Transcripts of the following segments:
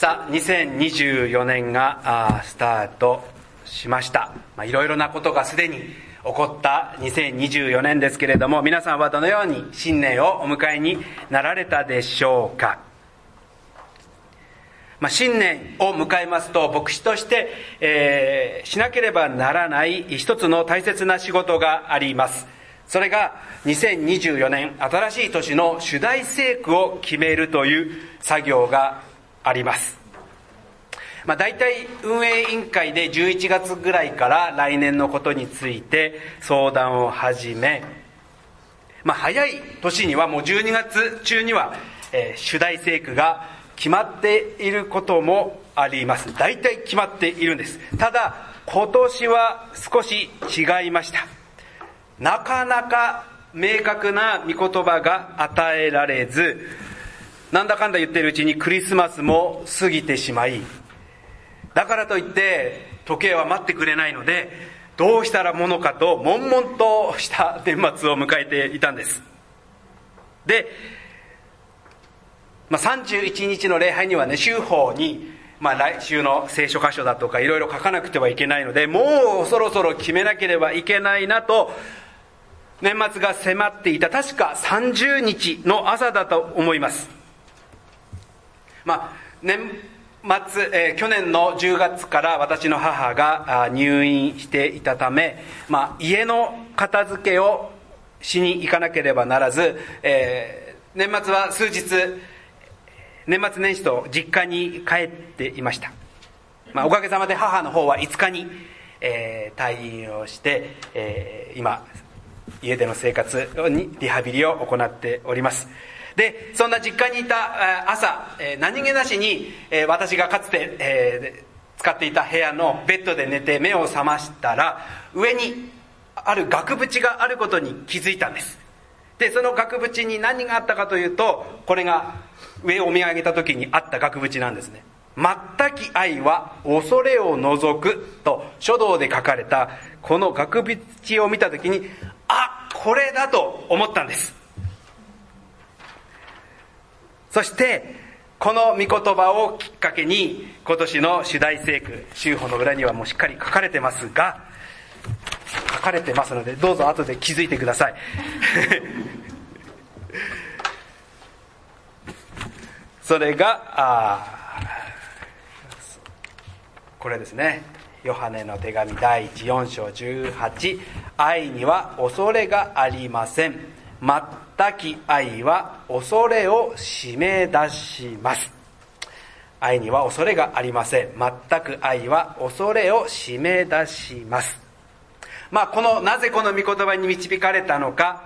さあ2024年がスタートしました。いろいろなことがすでに起こった2024年ですけれども皆さんはどのように新年をお迎えになられたでしょうか、まあ、新年を迎えますと牧師として、えー、しなければならない一つの大切な仕事があります。それが2024年新しい年の主題聖句を決めるという作業があります。まあ、大体運営委員会で11月ぐらいから来年のことについて相談を始め、まあ、早い年にはもう12月中には、えー、主題聖句が決まっていることもあります。大体決まっているんです。ただ、今年は少し違いました。なかなか明確な御言葉が与えられず、なんだかんだ言ってるうちにクリスマスも過ぎてしまい、だからといって時計は待ってくれないので、どうしたらものかと悶々とした年末を迎えていたんです。で、まあ、31日の礼拝にはね、週報に、まあ、来週の聖書箇所だとかいろいろ書かなくてはいけないので、もうそろそろ決めなければいけないなと、年末が迫っていた、確か30日の朝だと思います。まあ、年末、えー、去年の10月から私の母が入院していたため、まあ、家の片付けをしに行かなければならず、えー、年末は数日、年末年始と実家に帰っていました。まあ、おかげさまで母の方は5日に、えー、退院をして、えー、今、家での生活にリハビリを行っております。で、そんな実家にいた朝、何気なしに私がかつて使っていた部屋のベッドで寝て目を覚ましたら、上にある額縁があることに気づいたんです。で、その額縁に何があったかというと、これが上を見上げた時にあった額縁なんですね。全き愛は恐れを除くと書道で書かれたこの額縁を見た時に、あ、これだと思ったんです。そして、この御言葉をきっかけに、今年の主題聖句、修法の裏にはもうしっかり書かれてますが、書かれてますので、どうぞ後で気づいてください。それが、あこれですね。ヨハネの手紙第1、4章18。愛には恐れがありません。全き愛は恐れを締め出します。愛には恐れがありません。全く愛は恐れを締め出します。まあ、この、なぜこの御言葉に導かれたのか、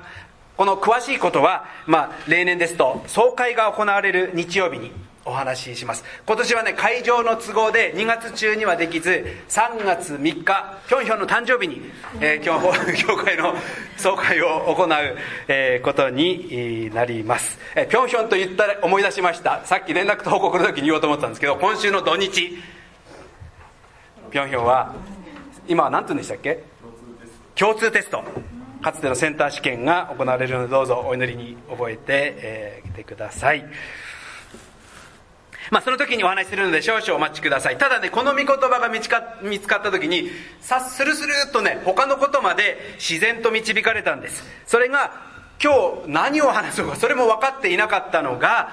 この詳しいことは、まあ、例年ですと、総会が行われる日曜日にお話しします。今年はね、会場の都合で2月中にはできず、3月3日、ぴょんひょんの誕生日に、えー、教 教会の総会を行う、えー、ことになります。えー、ぴょんひょんと言ったら思い出しました。さっき連絡と報告の時に言おうと思ったんですけど、今週の土日、ぴょんひょんは、今は何て言うんでしたっけ？共通テスト。かつてのセンター試験が行われるのでどうぞお祈りに覚えて、えー、てください。まあ、その時にお話しするので少々お待ちください。ただね、この御言葉が見つか見つかった時に、さっスルスルっとね、他のことまで自然と導かれたんです。それが、今日何を話そうか、それも分かっていなかったのが、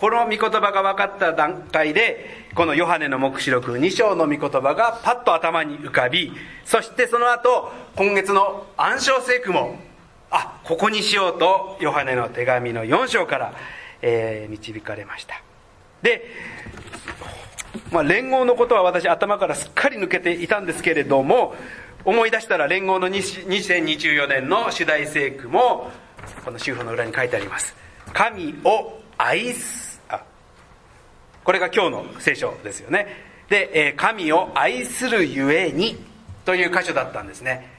この御言葉が分かった段階で、このヨハネの黙示録2章の御言葉がパッと頭に浮かび、そしてその後、今月の暗唱聖句も、あ、ここにしようと、ヨハネの手紙の4章から、えー、導かれました。で、まあ、連合のことは私頭からすっかり抜けていたんですけれども、思い出したら連合の2024年の主題聖句も、この修法の裏に書いてあります。神を愛す、あ、これが今日の聖書ですよね。で、え神を愛するゆえにという箇所だったんですね。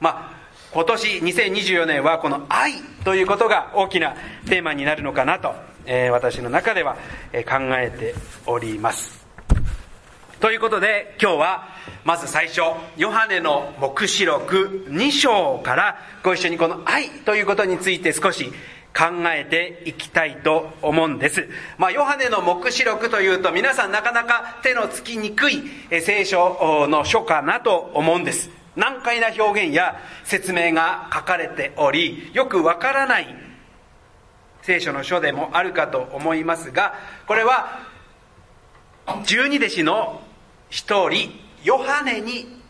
まあ、今年2024年はこの愛ということが大きなテーマになるのかなとえー、私の中では、え、考えております。ということで今日はまず最初ヨハネの黙示録2章からご一緒にこの愛ということについて少し考えていきたいと思うんです。まあ、ヨハネの目視録というと皆さんなかなか手のつきにくい聖書の書かなと思うんです。難解な表現や説明が書かれており、よくわからない聖書の書でもあるかと思いますが、これは十二弟子の一人、ヨハネに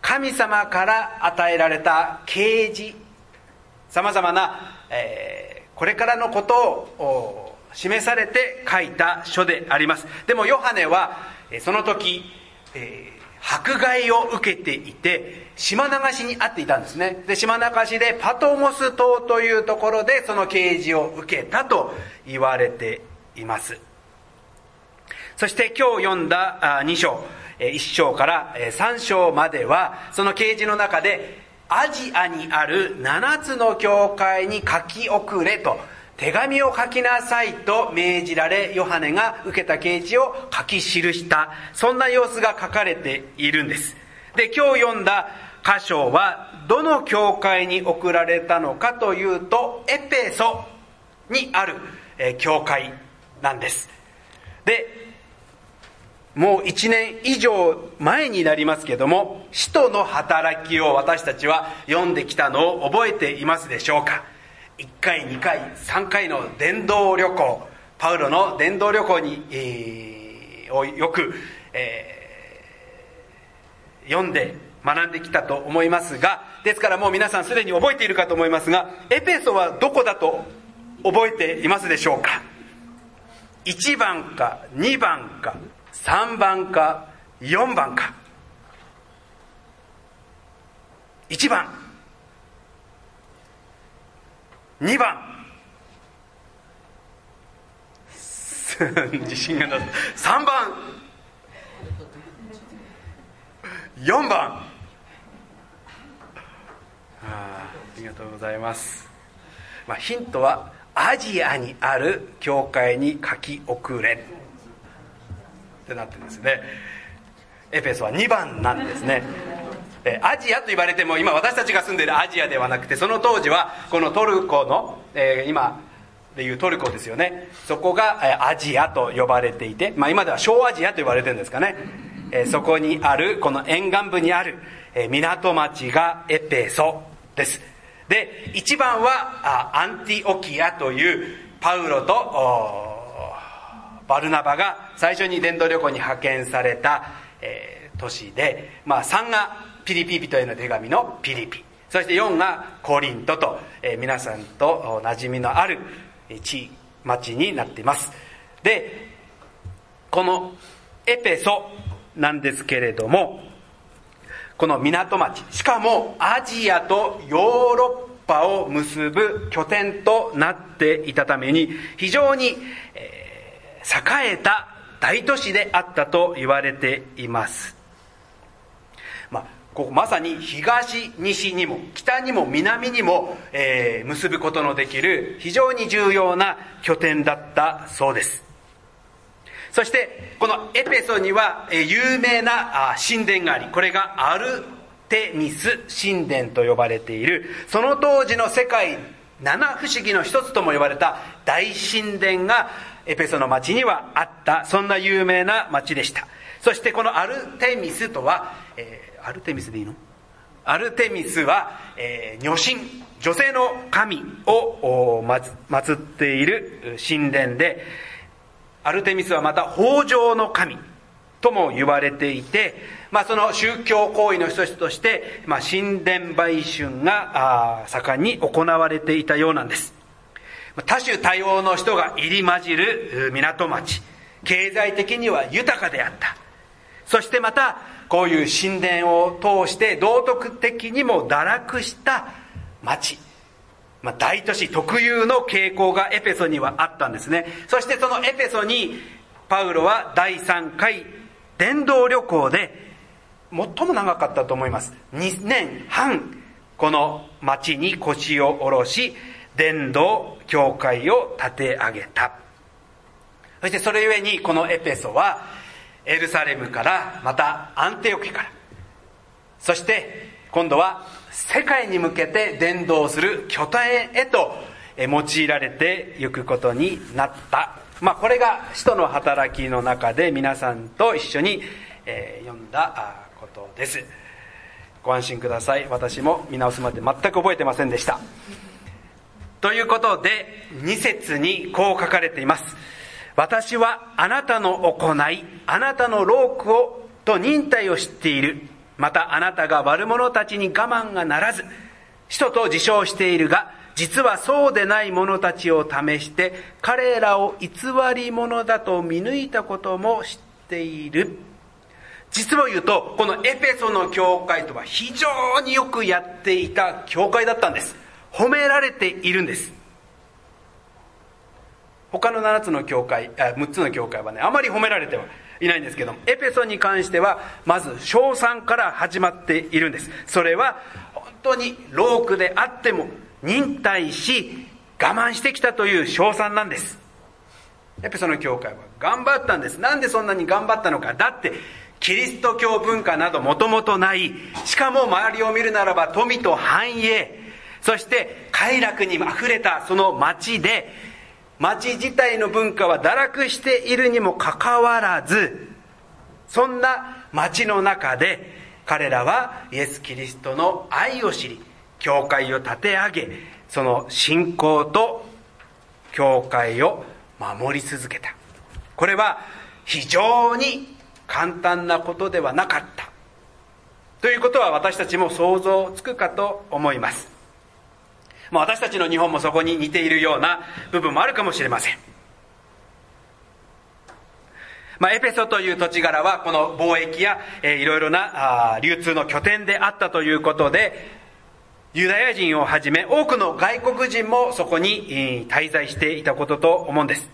神様から与えられた啓示さまざまな、えー、これからのことを示されて書いた書であります。でもヨハネはその時、え、迫害を受けていて島流しにあっていたんですね。で島流しでパトモス島というところでその啓示を受けたと言われています。そして今日読んだ2章1章から3章まではその啓示の中でアジアにある7つの教会に書き送れと手紙を書きなさいと命じられヨハネが受けた啓示を書き記した。そんな様子が書かれているんです。で今日読んだ箇所はどの教会に送られたのかというとエペソにある教会なんです。でもう1年以上前になりますけども使徒の働きを私たちは読んできたのを覚えていますでしょうか？1回2回3回の伝道旅行。パウロの伝道旅行に、えー、をよく、えー、読んで学んできたと思いますがですからもう皆さんすでに覚えているかと思いますがエペソはどこだと覚えていますでしょうか？1番か2番か3番か4番か。1番。2番。自信がなさ3番。4番。あありがとうございます、まあ、ヒントはアジアにある教会に書き遅れ。ってなってですね。エペソは2番なんですね。えアジアと言われても今私たちが住んでいるアジアではなくてその当時はこのトルコの、え、今でいうトルコですよね。そこがアジアと呼ばれていて、まあ、今では小アジアと言われてるんですかね、え、そこにあるこの沿岸部にある、え、港町がエペソです。で一番はアンティオキアというパウロとバルナバが最初に伝道旅行に派遣された、えー、都市で、まあ、3がピリピピとへの手紙のピリピそして4がコリントと、えー、皆さんと馴染みのある地町になっていますでこのエペソなんですけれどもこの港町しかもアジアとヨーロッパを結ぶ拠点となっていたために非常に、えー栄えた大都市であったと言われています。ここまさに東、西にも北にも南にも、えー、結ぶことのできる非常に重要な拠点だったそうです。そしてこのエペソには、えー、有名な神殿があり、これがアルテミス神殿と呼ばれている、その当時の世界七不思議の一つとも呼ばれた大神殿がエペソの町にはあった。そんな有名な町でした。そしてこのアルテミスとは、えー、アルテミスでいいの？アルテミスは、えー、女神女性の神を祀っている神殿でアルテミスはまた豊穣の神とも言われていて、まあ、その宗教行為の一つとして、まあ、神殿売春が盛んに行われていたようなんです。多種多様の人が入り混じる港町。経済的には豊かであった。そしてまたこういう神殿を通して道徳的にも堕落した町、まあ、大都市特有の傾向がエペソにはあったんですね。そしてそのエペソにパウロは第3回伝道旅行で最も長かったと思います。2年半この町に腰を下ろし伝道教会を立て上げた。そしてそれゆえにこのエペソはエルサレムからまたアンテオキからそして今度は世界に向けて伝道する拠点へと用いられていくことになった。まあ、これが使徒の働きの中で皆さんと一緒に、え、読んだことです。ご安心ください。私も見直すまで全く覚えてませんでした。ということで、2節にこう書かれています。私はあなたの行い、あなたの労苦をと忍耐を知っている。またあなたが悪者たちに我慢がならず、使徒と自称しているが、実はそうでない者たちを試して、彼らを偽り者だと見抜いたことも知っている。実を言うと、このエペソの教会とは非常によくやっていた教会だったんです。褒められているんです。他の7つの教会、6つの教会はね、あまり褒められてはいないんですけどもエペソに関しては、まず称賛から始まっているんです。それは、本当に労苦であっても、忍耐し、我慢してきたという称賛なんです。エペソの教会は頑張ったんです。なんでそんなに頑張ったのか。だって、キリスト教文化などもともとない。しかも周りを見るならば富と繁栄。そして快楽に溢れたその町で、町自体の文化は堕落しているにもかかわらず、そんな町の中で彼らはイエス・キリストの愛を知り、教会を立て上げ、その信仰と教会を守り続けた。これは非常に簡単なことではなかった。ということは私たちも想像つくかと思います。まあ、私たちの日本もそこに似ているような部分もあるかもしれません。まあ、エペソという土地柄はこの貿易や、えー、いろいろなあ流通の拠点であったということでユダヤ人をはじめ多くの外国人もそこに滞在していたことと思うんです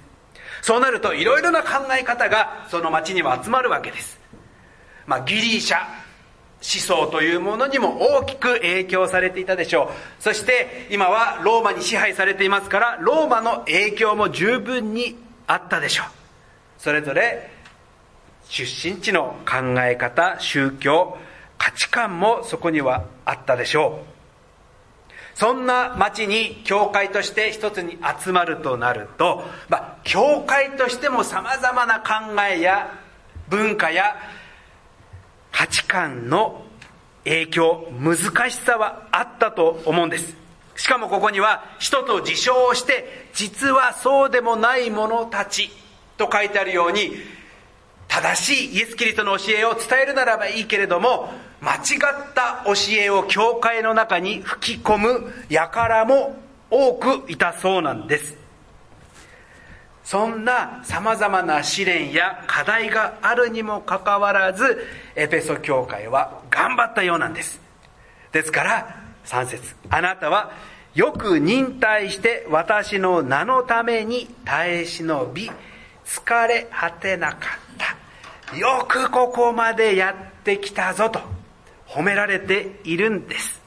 そうなるといろいろな考え方がその町には集まるわけです、まあ、ギリシャ思想というものにも大きく影響されていたでしょう。そして今はローマに支配されていますからローマの影響も十分にあったでしょう。それぞれ出身地の考え方宗教価値観もそこにはあったでしょう。そんな町に教会として一つに集まるとなると、まあ、教会としても様々な考えや文化や価値観の影響、難しさはあったと思うんです。しかもここには、人と自称して、実はそうでもない者たちと書いてあるように、正しいイエス・キリストの教えを伝えるならばいいけれども、間違った教えを教会の中に吹き込む輩も多くいたそうなんです。そんな様々な試練や課題があるにもかかわらず、エペソ教会は頑張ったようなんです。ですから、3節あなたはよく忍耐して私の名のために耐え忍び、疲れ果てなかった。よくここまでやってきたぞと褒められているんです。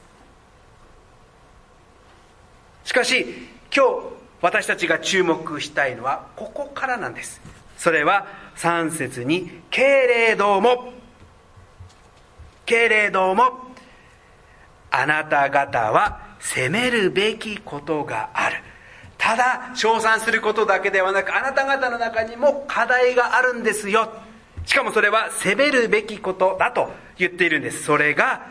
しかし、今日私たちが注目したいのはここからなんです。それは3節に「けれども」けれどもあなた方は責めるべきことがある。ただ称賛することだけではなくあなた方の中にも課題があるんですよ。しかもそれは責めるべきことだと言っているんです。それが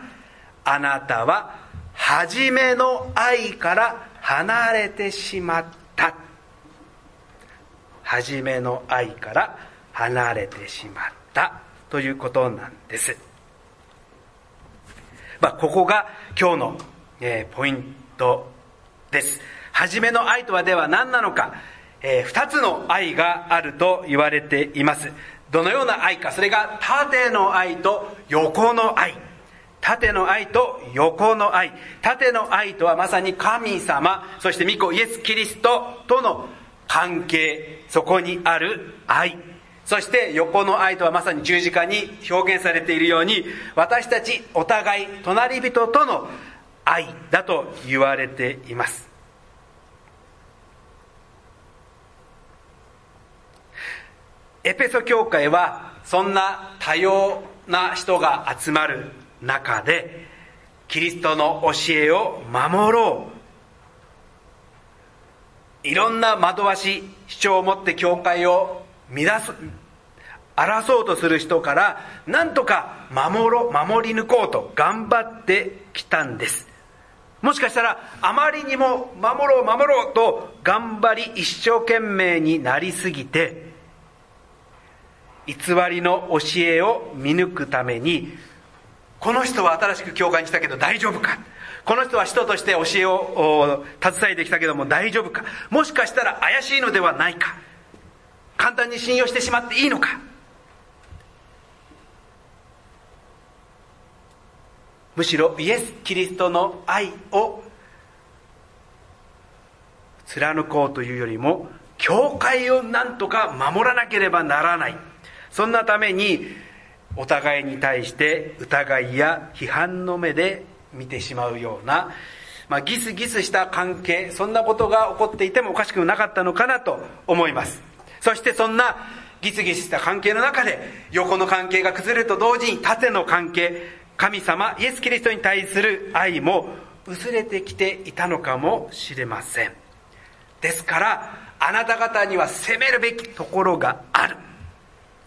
あなたは初めの愛から離れてしまった。た初めの愛から離れてしまったということなんです。まあ、ここが今日の、えー、ポイントです。初めの愛とはでは何なのか、えー、二つの愛があると言われています。どのような愛か、それが縦の愛と横の愛。縦の愛と横の愛。縦の愛とはまさに神様、そして御子イエス・キリストとの関係、そこにある愛。そして横の愛とはまさに十字架に表現されているように、私たちお互い隣人との愛だと言われています。エペソ教会はそんな多様な人が集まる中でキリストの教えを守ろう。いろんな惑わし主張を持って教会を乱す争うとする人からなんとか守ろ守り抜こうと頑張ってきたんです。もしかしたらあまりにも守ろう守ろうと頑張り一生懸命になりすぎて偽りの教えを見抜くためにこの人は新しく教会に来たけど大丈夫か？この人は人として教えを携えてきたけども大丈夫か？もしかしたら怪しいのではないか？簡単に信用してしまっていいのか？むしろイエス・キリストの愛を貫こうというよりも教会をなんとか守らなければならない。そんなためにお互いに対して疑いや批判の目で見てしまうような、まあ、ギスギスした関係そんなことが起こっていてもおかしくなかったのかなと思います。そしてそんなギスギスした関係の中で横の関係が崩れると同時に縦の関係神様イエス・キリストに対する愛も薄れてきていたのかもしれません。ですからあなた方には責めるべきところがある。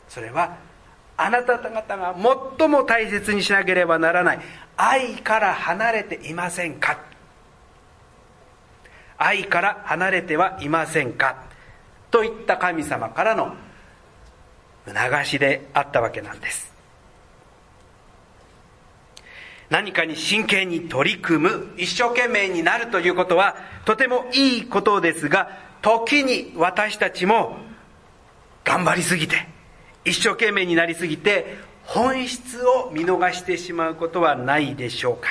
それはあなた方が最も大切にしなければならない。愛から離れていませんか？愛から離れてはいませんか？といった神様からの促しであったわけなんです。何かに真剣に取り組む一生懸命になるということはとてもいいことですが時に私たちも頑張りすぎて一生懸命になりすぎて本質を見逃してしまうことはないでしょうか。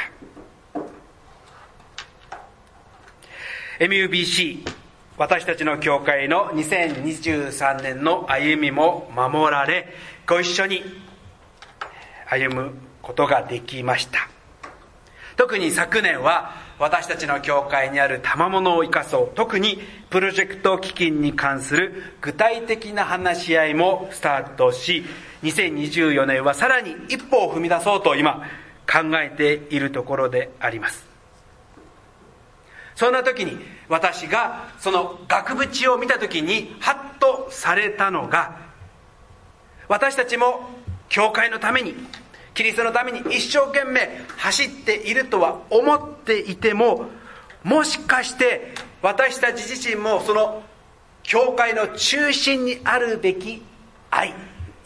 MUBC 私たちの教会の2023年の歩みも守られご一緒に歩むことができました。特に昨年は私たちの教会にある賜物を生かそう。特にプロジェクト基金に関する具体的な話し合いもスタートし2024年はさらに一歩を踏み出そうと今考えているところであります。そんな時に私がその額縁を見た時にハッとされたのが私たちも教会のためにキリストのために一生懸命走っているとは思っていてももしかして私たち自身もその教会の中心にあるべき愛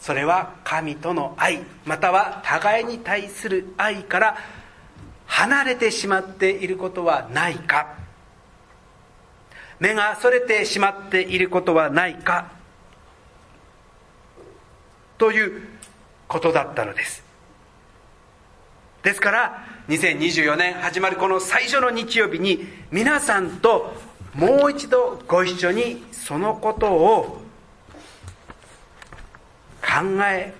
それは神との愛または互いに対する愛から離れてしまっていることはないか。目がそれてしまっていることはないか。ということだったのです。ですから2024年始まるこの最初の日曜日に皆さんともう一度ご一緒にそのことを考え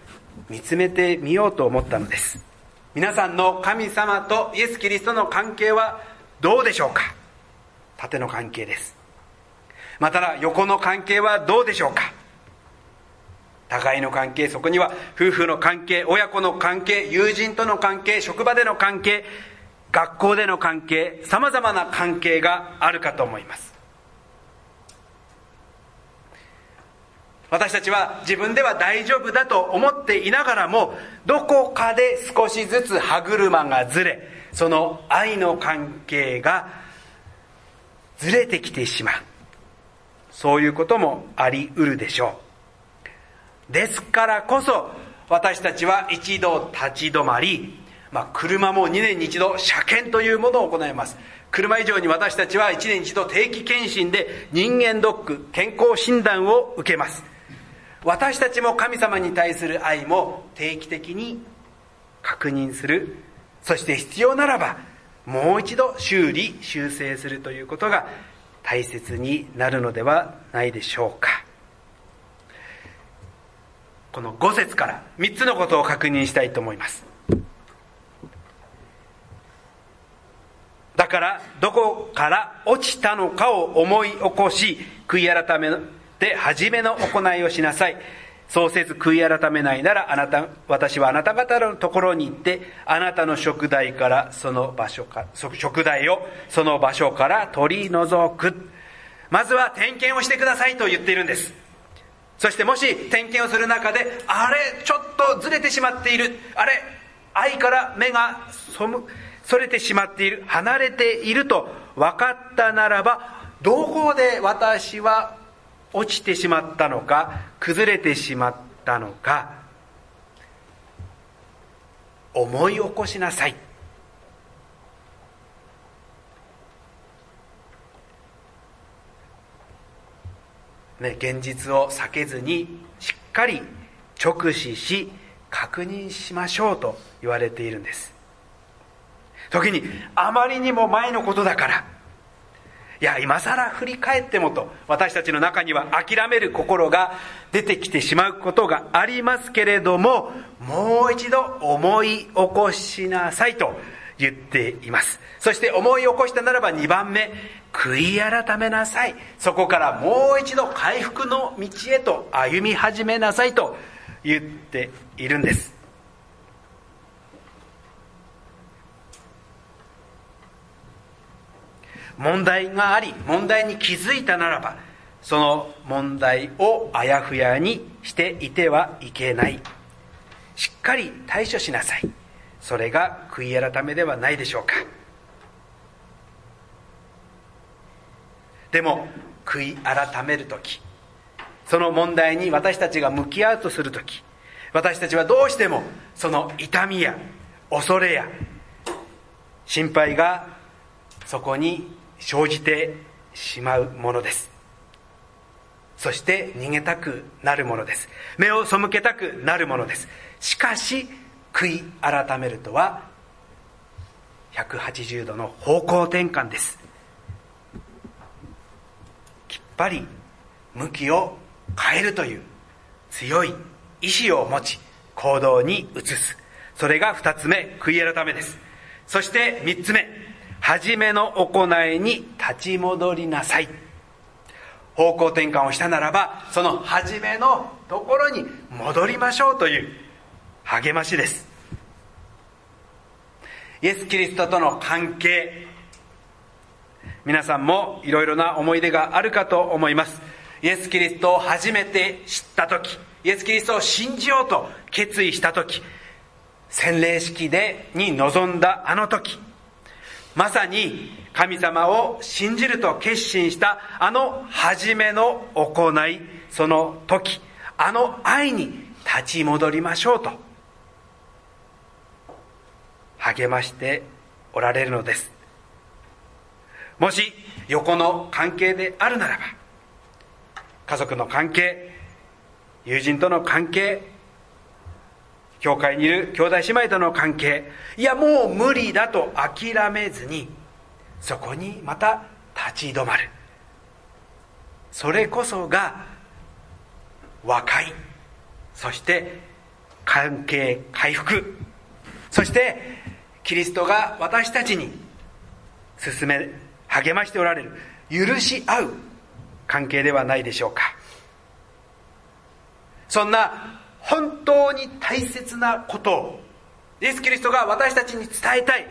見つめてみようと思ったのです。皆さんの神様とイエス・キリストの関係はどうでしょうか？縦の関係です。また横の関係はどうでしょうか？互いの関係そこには夫婦の関係親子の関係友人との関係職場での関係学校での関係さまざまな関係があるかと思います。私たちは自分では大丈夫だと思っていながらもどこかで少しずつ歯車がずれその愛の関係がずれてきてしまう。そういうこともありうるでしょう。ですからこそ私たちは一度立ち止まり、まあ、車も2年に一度車検というものを行います。車以上に私たちは1年に一度定期検診で人間ドック健康診断を受けます。私たちも神様に対する愛も定期的に確認する。そして必要ならばもう一度修理修正するということが大切になるのではないでしょうか。この5節から3つのことを確認したいと思います。だからどこから落ちたのかを思い起こし悔い改めて初めの行いをしなさい。そうせず悔い改めないならあなた私はあなた方のところに行ってあなたの食材からその場所か食材をその場所から取り除く。まずは点検をしてくださいと言っているんです。そしてもし点検をする中であれちょっとずれてしまっている。あれ愛から目がそれてしまっている。離れていると分かったならばどこで私は落ちてしまったのか崩れてしまったのか思い起こしなさい。ね、現実を避けずにしっかり直視し確認しましょうと言われているんです。時にあまりにも前のことだからいや今更振り返ってもと私たちの中には諦める心が出てきてしまうことがありますけれどももう一度思い起こしなさいと言っています。そして思い起こしたならば2番目悔い改めなさい。そこからもう一度回復の道へと歩み始めなさいと言っているんです。問題があり問題に気づいたならばその問題をあやふやにしていてはいけない。しっかり対処しなさい。それが悔い改めではないでしょうか。でも悔い改める時。その問題に私たちが向き合うとする時。私たちはどうしてもその痛みや恐れや心配がそこに生じてしまうものです。そして逃げたくなるものです。目を背けたくなるものです。しかし悔い改めるとは180度の方向転換です。ぱり向きを変えるという強い意志を持ち行動に移す。それが二つ目悔い改めです。そして三つ目初めの行いに立ち戻りなさい。方向転換をしたならばその初めのところに戻りましょうという励ましです。イエス・キリストとの関係皆さんもいろいろな思い出があるかと思います。イエス・キリストを初めて知った時イエス・キリストを信じようと決意した時洗礼式でに臨んだあの時まさに神様を信じると決心したあの初めの行いその時あの愛に立ち戻りましょうと励ましておられるのです。もし横の関係であるならば家族の関係友人との関係教会にいる兄弟姉妹との関係いやもう無理だと諦めずにそこにまた立ち止まる。それこそが和解。そして関係回復。そしてキリストが私たちに進め励ましておられる。許し合う。関係ではないでしょうか。そんな本当に大切なことをイエス・キリストが私たちに伝えたい。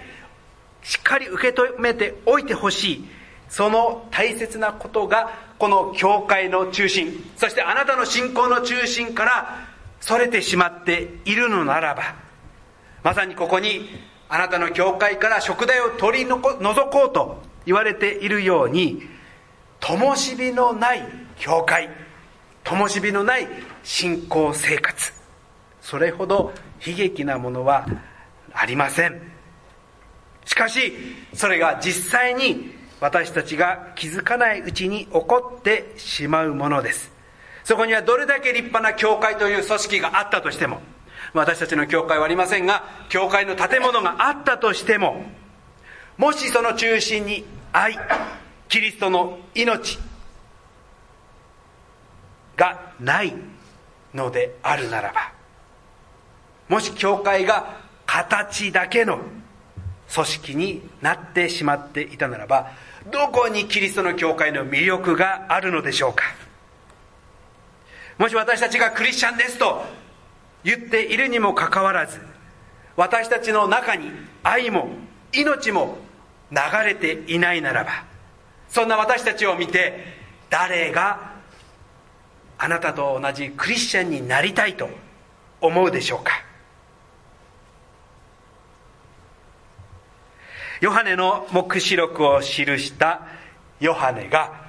しっかり受け止めておいてほしい。その大切なことがこの教会の中心。そしてあなたの信仰の中心からそれてしまっているのならば。まさにここにあなたの教会から食材を取り除こうと言われているように灯火のない教会灯火のない信仰生活それほど悲劇なものはありません。しかしそれが実際に私たちが気づかないうちに起こってしまうものです。そこにはどれだけ立派な教会という組織があったとしても私たちの教会はありませんが教会の建物があったとしてももしその中心に愛キリストの命がないのであるならばもし教会が形だけの組織になってしまっていたならばどこにキリストの教会の魅力があるのでしょうか。もし私たちがクリスチャンですと言っているにもかかわらず私たちの中に愛も命も流れていないならばそんな私たちを見て誰があなたと同じクリスチャンになりたいと思うでしょうか。ヨハネの黙示録を記したヨハネが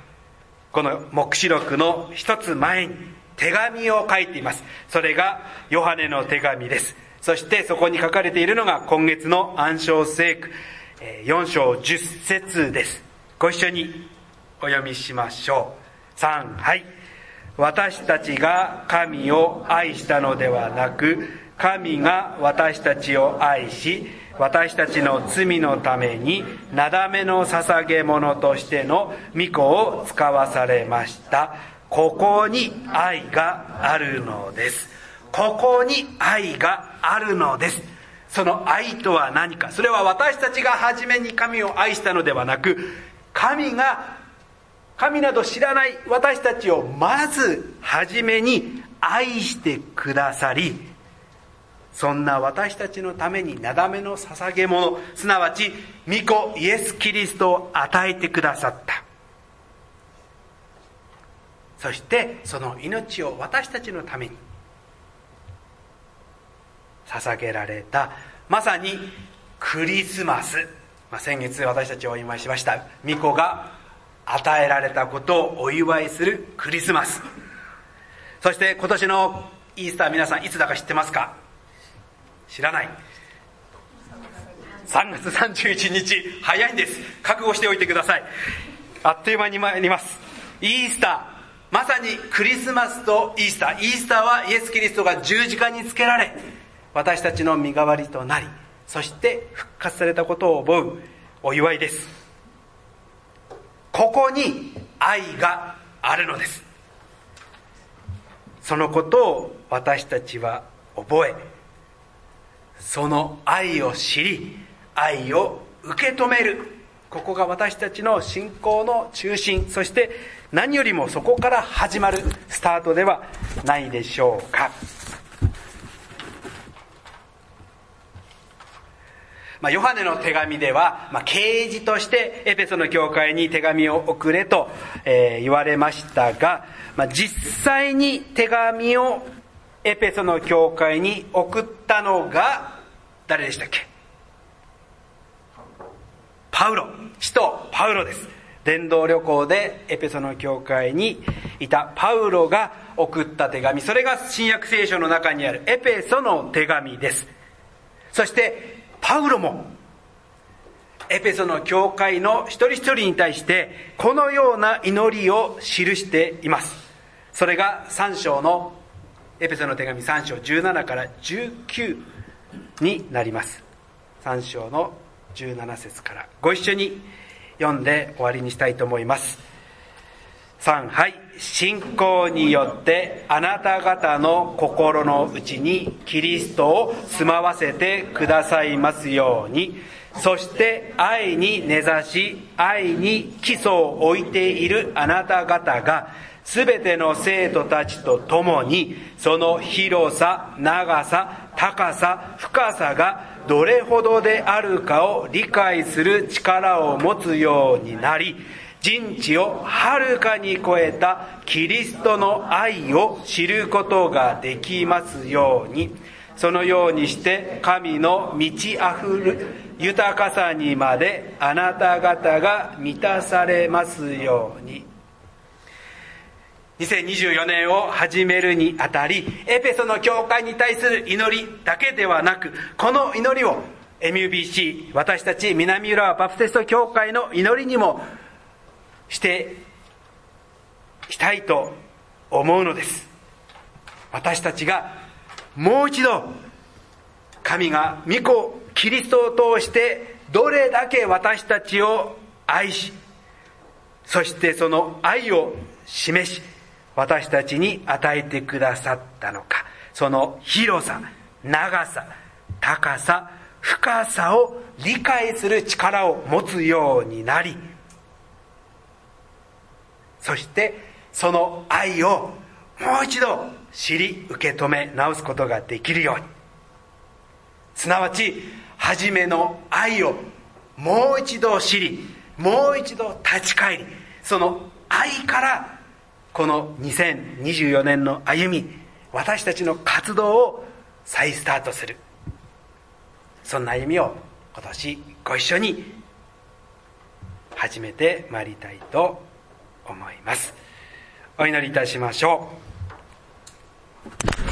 この黙示録の一つ前に手紙を書いています。それがヨハネの手紙です。そしてそこに書かれているのが今月の暗唱聖句。4章10節です。ご一緒にお読みしましょう。3はい。私たちが神を愛したのではなく神が私たちを愛し私たちの罪のためになだめの捧げ物としての御子を使わされました。ここに愛があるのです。ここに愛があるのです。その愛とは何か？それは私たちが初めに神を愛したのではなく神が神など知らない私たちをまず初めに愛してくださりそんな私たちのためになだめの捧げ物すなわち御子イエス・キリストを与えてくださった。そしてその命を私たちのために捧げられたまさにクリスマス、まあ、先月私たちお祝いしました御子が与えられたことをお祝いするクリスマス。そして今年のイースター皆さんいつだか知ってますか？知らない。3月31日早いんです。覚悟しておいてください。あっという間に参ります。イースター。まさにクリスマスとイースター。イースターはイエス・キリストが十字架につけられ私たちの身代わりとなりそして復活されたことを思うお祝いです。ここに愛があるのです。そのことを私たちは覚えその愛を知り愛を受け止める。ここが私たちの信仰の中心そして何よりもそこから始まるスタートではないでしょうか。まあ、ヨハネの手紙では、まあ、啓示としてエペソの教会に手紙を送れと、えー、言われましたが、まあ、実際に手紙をエペソの教会に送ったのが誰でしたっけ？パウロ。使徒パウロです。伝道旅行でエペソの教会にいたパウロが送った手紙。それが新約聖書の中にあるエペソの手紙です。そしてパウロもエペソの教会の一人一人に対してこのような祈りを記しています。それが3章のエペソの手紙3章17から19になります。3章の17節から。ご一緒に読んで終わりにしたいと思います。3はい。信仰によってあなた方の心の内にキリストを住まわせてくださいますように。そして愛に根ざし愛に基礎を置いているあなた方がすべての生徒たちと共にその広さ長さ高さ深さがどれほどであるかを理解する力を持つようになり人知をはるかに超えたキリストの愛を知ることができますように。そのようにして神の満ち溢る豊かさにまであなた方が満たされますように。2024年を始めるにあたりエペソの教会に対する祈りだけではなくこの祈りを MUBC 私たち南浦和バプテスト教会の祈りにもしてしたいと思うのです。私たちがもう一度神が御子キリストを通してどれだけ私たちを愛しそしてその愛を示し私たちに与えてくださったのか。その広さ長さ高さ深さを理解する力を持つようになりそしてその愛をもう一度知り受け止め直すことができるように。すなわち初めの愛をもう一度知りもう一度立ち返りその愛からこの2024年の歩み私たちの活動を再スタートする。そんな歩みを今年ご一緒に始めてまいりたいと思います。思います。お祈りいたしましょう。